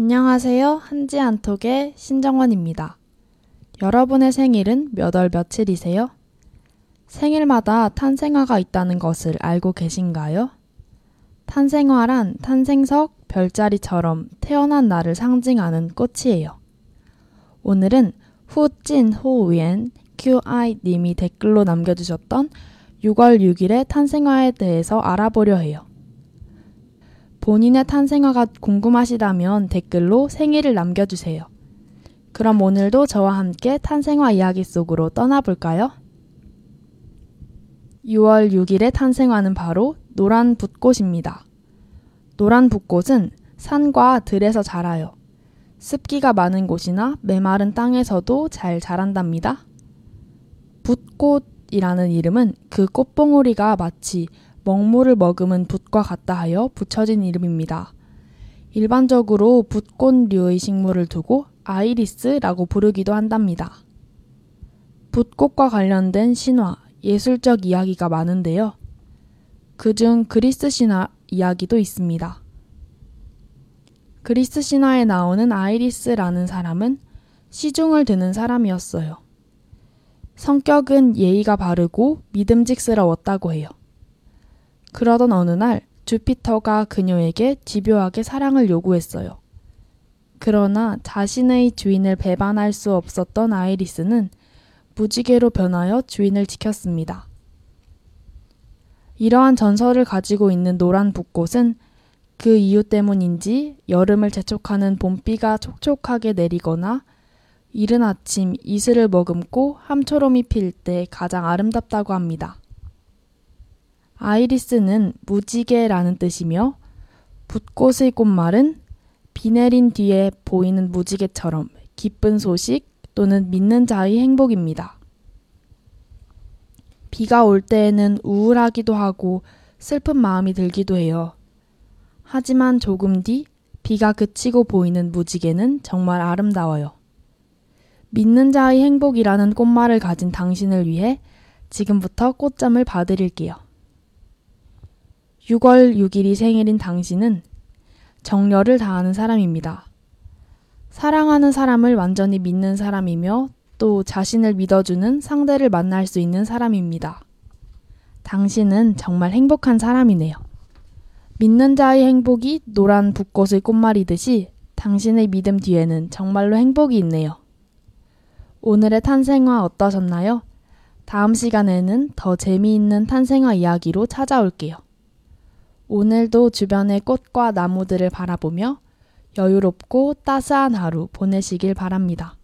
안녕하세요. 한지 안톡의 신정원입니다. 여러분의 생일은 몇 월 며칠이세요? 생일마다 탄생화가 있다는 것을 알고 계신가요? 탄생화란 탄생석, 별자리처럼 태어난 날을 상징하는 꽃이에요. 오늘은 후진 호우엔 QI님이 댓글로 남겨주셨던 6월 6일의 탄생화에 대해서 알아보려 해요. 본인의 탄생화가 궁금하시다면 댓글로 생일을 남겨주세요. 그럼 오늘도 저와 함께 탄생화 이야기 속으로 떠나볼까요? 6월 6일의 탄생화는 바로 노란 붓꽃입니다. 노란 붓꽃은 산과 들에서 자라요. 습기가 많은 곳이나 메마른 땅에서도 잘 자란답니다. 붓꽃이라는 이름은 그 꽃봉오리가 마치 먹물을 머금은 붓과 같다 하여 붙여진 이름입니다. 일반적으로 붓꽃류의 식물을 두고 아이리스라고 부르기도 한답니다. 붓꽃과 관련된 신화, 예술적 이야기가 많은데요. 그중 그리스 신화 이야기도 있습니다. 그리스 신화에 나오는 아이리스라는 사람은 시중을 드는 사람이었어요. 성격은 예의가 바르고 믿음직스러웠다고 해요. 그러던 어느 날 주피터가 그녀에게 집요하게 사랑을 요구했어요. 그러나 자신의 주인을 배반할 수 없었던 아이리스는 무지개로 변하여 주인을 지켰습니다. 이러한 전설을 가지고 있는 노란 붓꽃은 그 이유 때문인지 여름을 재촉하는 봄비가 촉촉하게 내리거나 이른 아침 이슬을 머금고 함초롬이 필 때 가장 아름답다고 합니다. 아이리스는 무지개라는 뜻이며 붓꽃의 꽃말은 비 내린 뒤에 보이는 무지개처럼 기쁜 소식 또는 믿는 자의 행복입니다. 비가 올 때에는 우울하기도 하고 슬픈 마음이 들기도 해요. 하지만 조금 뒤 비가 그치고 보이는 무지개는 정말 아름다워요. 믿는 자의 행복이라는 꽃말을 가진 당신을 위해 지금부터 꽃잠을 봐드릴게요. 6월 6일이 생일인 당신은 정열을 다하는 사람입니다. 사랑하는 사람을 완전히 믿는 사람이며 또 자신을 믿어주는 상대를 만날 수 있는 사람입니다. 당신은 정말 행복한 사람이네요. 믿는 자의 행복이 노란 붓꽃의 꽃말이듯이 당신의 믿음 뒤에는 정말로 행복이 있네요. 오늘의 탄생화 어떠셨나요? 다음 시간에는 더 재미있는 탄생화 이야기로 찾아올게요. 오늘도 주변의 꽃과 나무들을 바라보며 여유롭고 따스한 하루 보내시길 바랍니다.